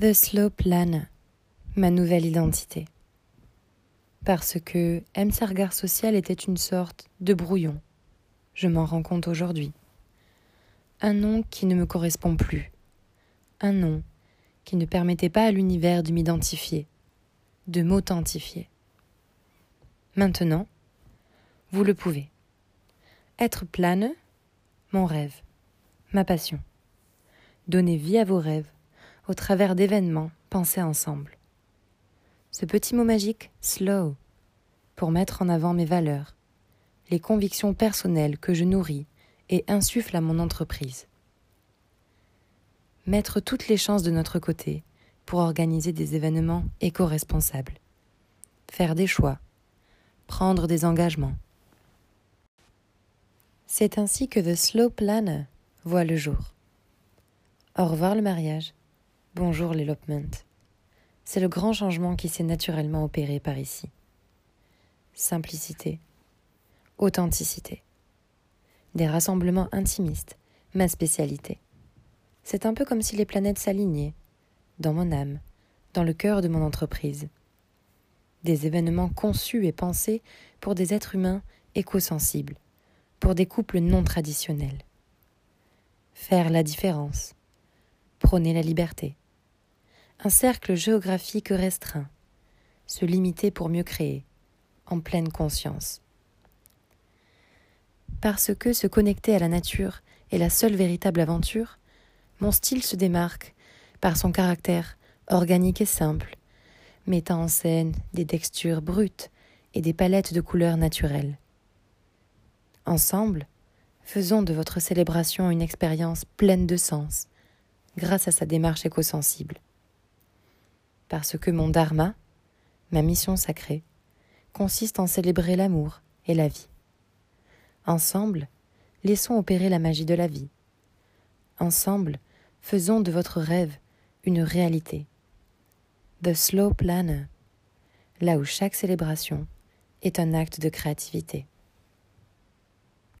The Slow Plan, ma nouvelle identité. Parce que M. Sargar Social était une sorte de brouillon. Je m'en rends compte aujourd'hui. Un nom qui ne me correspond plus. Un nom qui ne permettait pas à l'univers de m'identifier, de m'authentifier. Maintenant, vous le pouvez. Être plane, mon rêve, ma passion. Donner vie à vos rêves au travers d'événements pensés ensemble. Ce petit mot magique, slow, pour mettre en avant mes valeurs, les convictions personnelles que je nourris et insuffle à mon entreprise. Mettre toutes les chances de notre côté pour organiser des événements éco-responsables. Faire des choix. Prendre des engagements. C'est ainsi que The Slow Planner voit le jour. Au revoir le mariage. Bonjour l'elopement. C'est le grand changement qui s'est naturellement opéré par ici. Simplicité, authenticité. Des rassemblements intimistes, ma spécialité. C'est un peu comme si les planètes s'alignaient, dans mon âme, dans le cœur de mon entreprise. Des événements conçus et pensés pour des êtres humains éco-sensibles, pour des couples non traditionnels. Faire la différence, prôner la liberté, un cercle géographique restreint, se limiter pour mieux créer, en pleine conscience. Parce que se connecter à la nature est la seule véritable aventure, mon style se démarque par son caractère organique et simple, mettant en scène des textures brutes et des palettes de couleurs naturelles. Ensemble, faisons de votre célébration une expérience pleine de sens, grâce à sa démarche éco-sensible parce que mon dharma, ma mission sacrée, consiste en célébrer l'amour et la vie. Ensemble, laissons opérer la magie de la vie. Ensemble, faisons de votre rêve une réalité. The Slow Planner, là où chaque célébration est un acte de créativité.